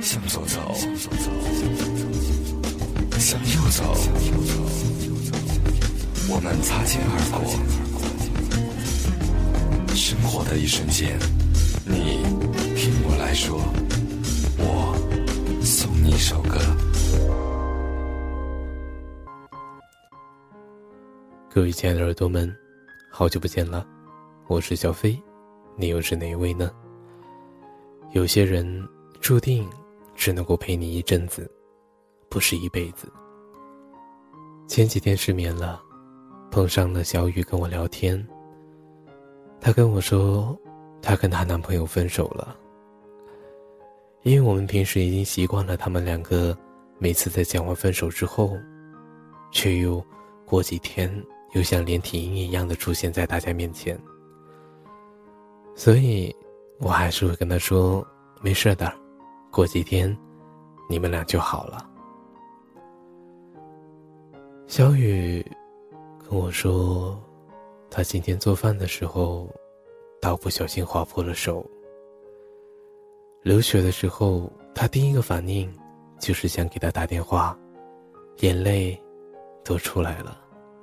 向左走，向右走，我们擦肩而过。生活的一瞬间，你听我来说，我送你一首歌。各位亲爱的耳朵们，好久不见了，我是小飞，你又是哪一位呢？有些人注定只能够陪你一阵子，不是一辈子。前几天失眠了，碰上了小雨跟我聊天。她跟我说，她跟她男朋友分手了，因为我们平时已经习惯了他们两个每次在讲完分手之后，却又过几天。又像连体婴一样的出现在大家面前，所以我还是会跟他说：“没事的，过几天你们俩就好了。”小雨跟我说，他今天做饭的时候，刀不小心划破了手，流血的时候，他第一个反应就是想给他打电话，眼泪都出来了。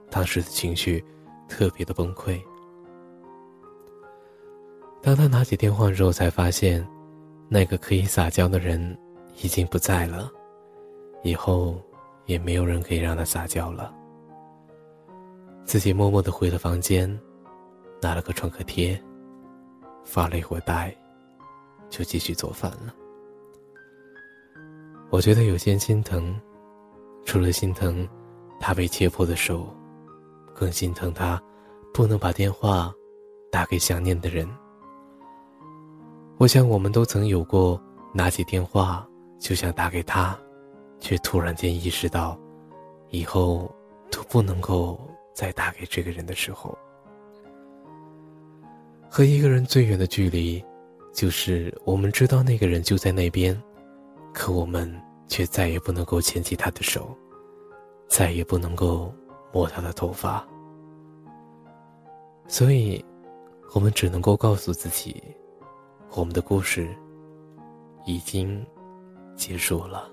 当时的情绪特别的崩溃。当他拿起电话之后，才发现那个可以撒娇的人已经不在了，以后也没有人可以让他撒娇了。自己默默的回了房间，拿了个创可贴，发了一会儿呆，就继续做饭了。我觉得有些心疼，除了心疼他被切破的手。更心疼他，不能把电话打给想念的人。我想，我们都曾有过拿起电话就想打给他，却突然间意识到，以后都不能够再打给这个人的时候。和一个人最远的距离，就是我们知道那个人就在那边，可我们却再也不能够牵起他的手，再也不能够。摸他的头发，所以，我们只能够告诉自己，我们的故事已经结束了。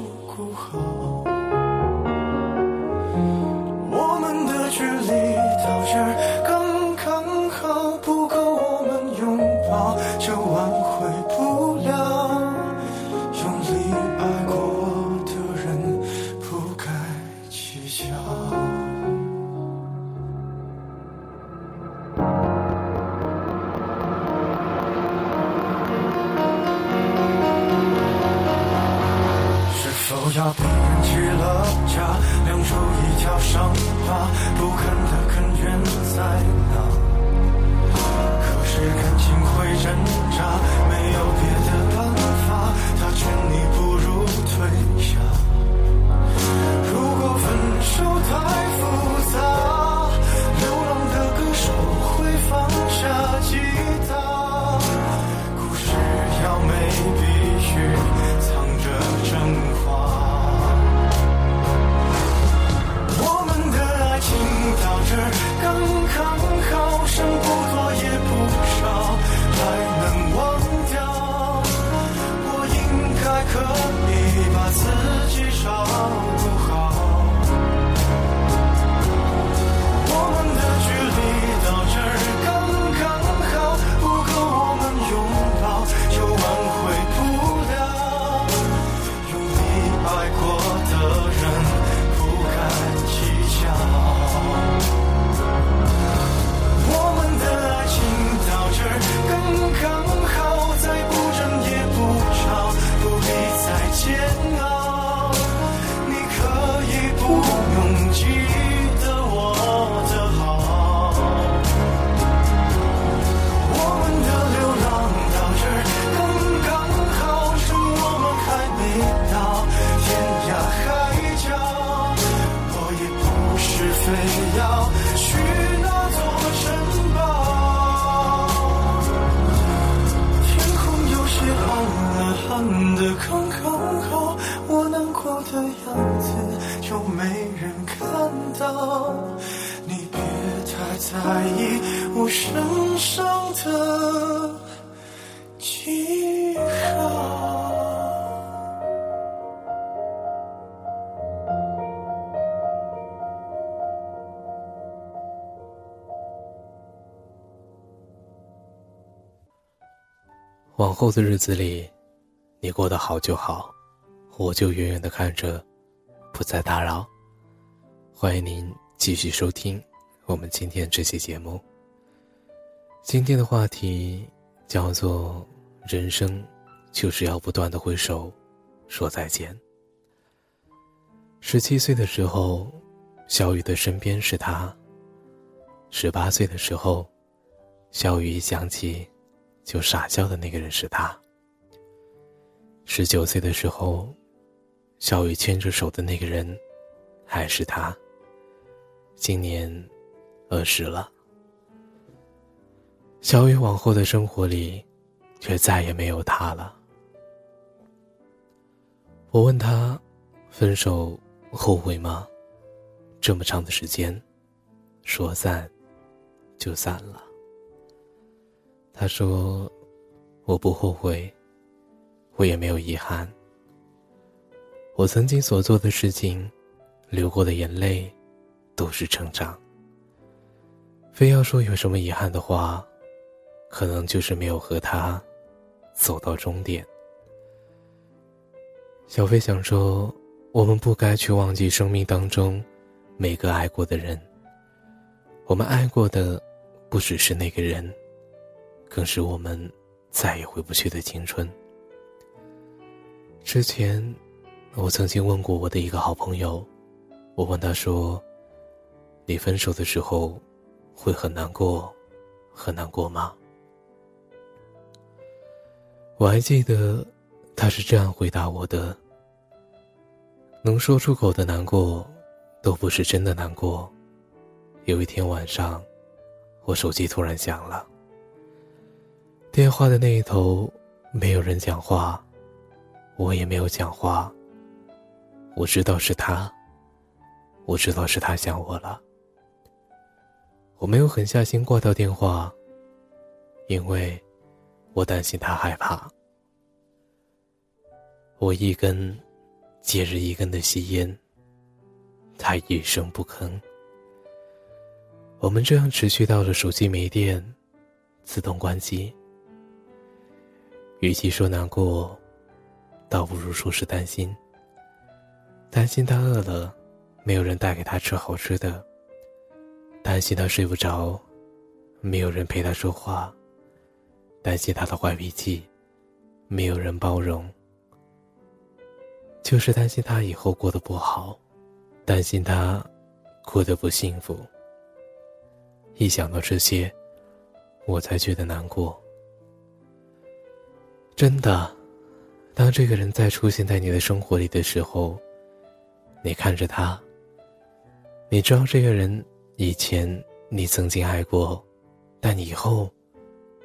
情的刚刚好，我难过的样子就没人看到。你别太在意我身上的记号。往后的日子里，你过得好就好，我就远远的看着，不再打扰。欢迎您继续收听我们今天这期节目。今天的话题叫做“人生就是要不断的挥手说再见”。十七岁的时候，小雨的身边是他；十八岁的时候，小雨一想起就傻笑的那个人是他。十九岁的时候，小雨牵着手的那个人还是他。今年二十了，小雨往后的生活里，却再也没有他了。我问他，分手后悔吗？这么长的时间，说散就散了。他说：“我不后悔，我也没有遗憾。我曾经所做的事情，流过的眼泪。”都是成长。非要说有什么遗憾的话，可能就是没有和他走到终点。小飞想说，我们不该去忘记生命当中每个爱过的人。我们爱过的不只是那个人，更是我们再也回不去的青春。之前，我曾经问过我的一个好朋友，我问他说。你分手的时候，会很难过，很难过吗？我还记得，他是这样回答我的：能说出口的难过，都不是真的难过。有一天晚上，我手机突然响了，电话的那一头没有人讲话，我也没有讲话。我知道是他，我知道是他想我了。我没有狠下心挂掉电话，因为我担心他害怕。我一根接着一根的吸烟，他一声不吭。我们这样持续到了手机没电，自动关机。与其说难过，倒不如说是担心。担心他饿了，没有人带给他吃好吃的。担心他睡不着，没有人陪他说话；担心他的坏脾气，没有人包容；就是担心他以后过得不好，担心他过得不幸福。一想到这些，我才觉得难过。真的，当这个人再出现在你的生活里的时候，你看着他，你知道这个人。以前你曾经爱过，但以后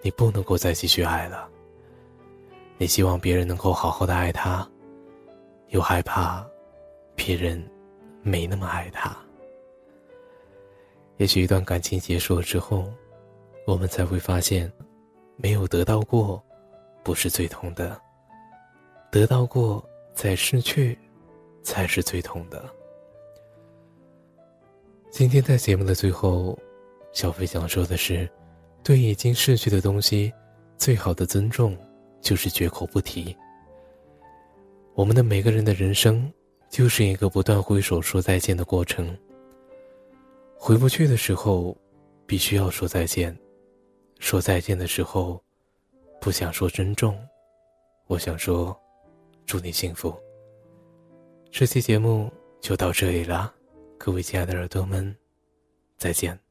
你不能够再继续爱了。你希望别人能够好好的爱他，又害怕别人没那么爱他。也许一段感情结束了之后，我们才会发现，没有得到过不是最痛的，得到过再失去才是最痛的。今天在节目的最后，小飞想说的是，对已经逝去的东西，最好的尊重就是绝口不提。我们的每个人的人生就是一个不断挥手说再见的过程。回不去的时候，必须要说再见；说再见的时候，不想说珍重，我想说，祝你幸福。这期节目就到这里啦，各位亲爱的耳朵们，再见。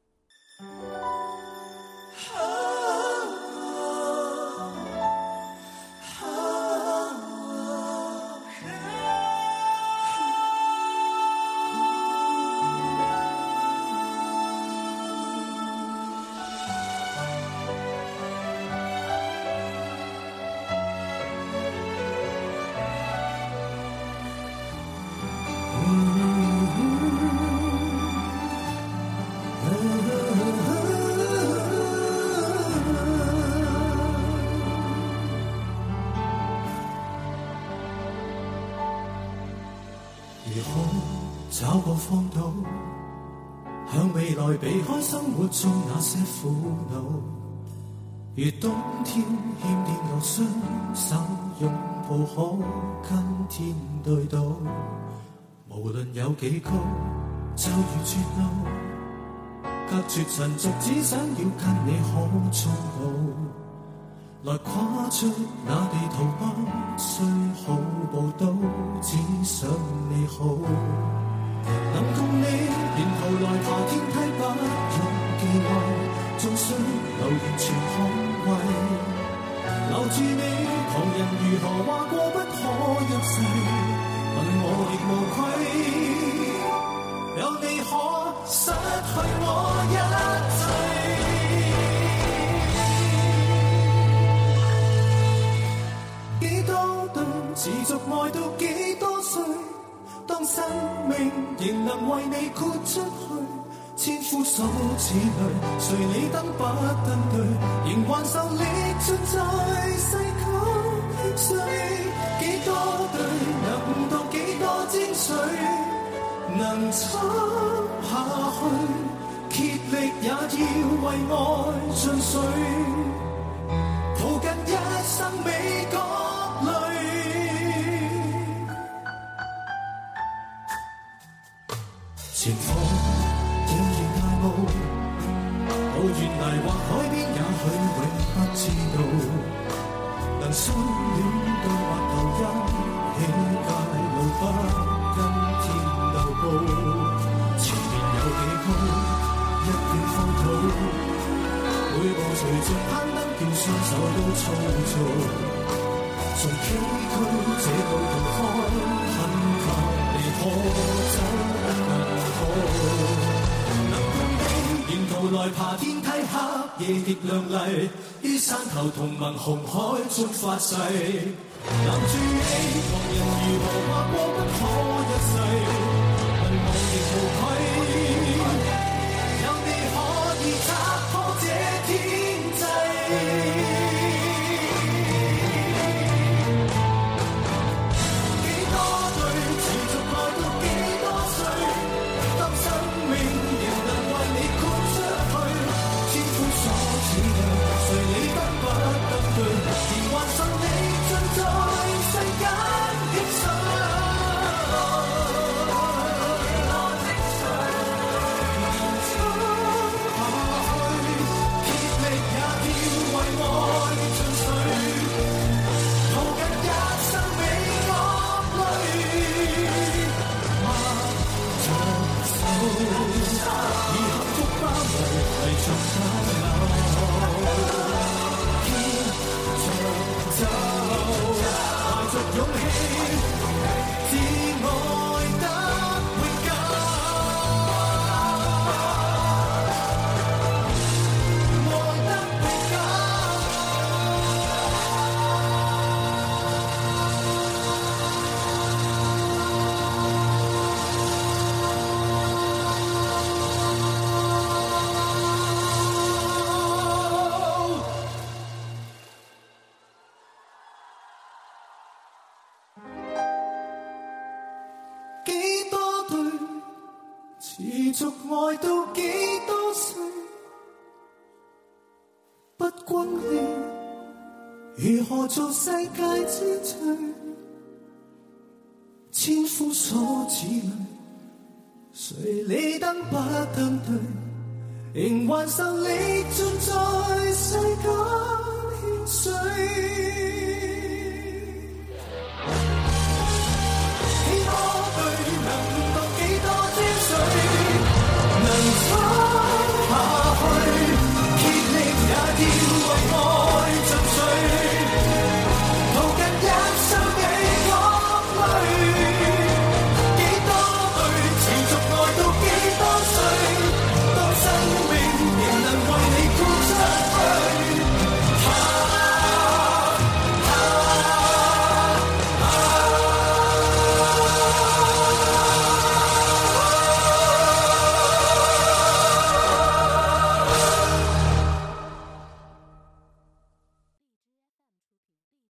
找个荒岛，向未来避开生活中那些苦恼？如冬天欠电落双手拥抱，可跟天对赌。无论有几高，就如绝路，隔绝尘俗，只想要跟你可终老。来跨出那地图，不需好步都只想你好。能共你沿途来爬天梯，不用忌讳，纵需流言全捍卫。留住你，旁人如何话过不可一世，问我亦无愧。有你可失去我一切。几多对持续爱到为你豁出去，千夫所指里，谁理登不登对？仍还受力尽在世间谁？几多对能读几多精髓？能撑下去，竭力也要为爱尽瘁，抱紧一生美随着攀登，叫双手都粗糙。从崎岖这路途开，很求你可走。能共你沿途来爬天梯，黑夜亦亮丽。于山头同盟红海中发誓，拦住你，旁人如何话过不可一世，问我亦无愧。如何做世界之最？千夫所指里，谁理登不登对，仍还受你尽在世间千岁。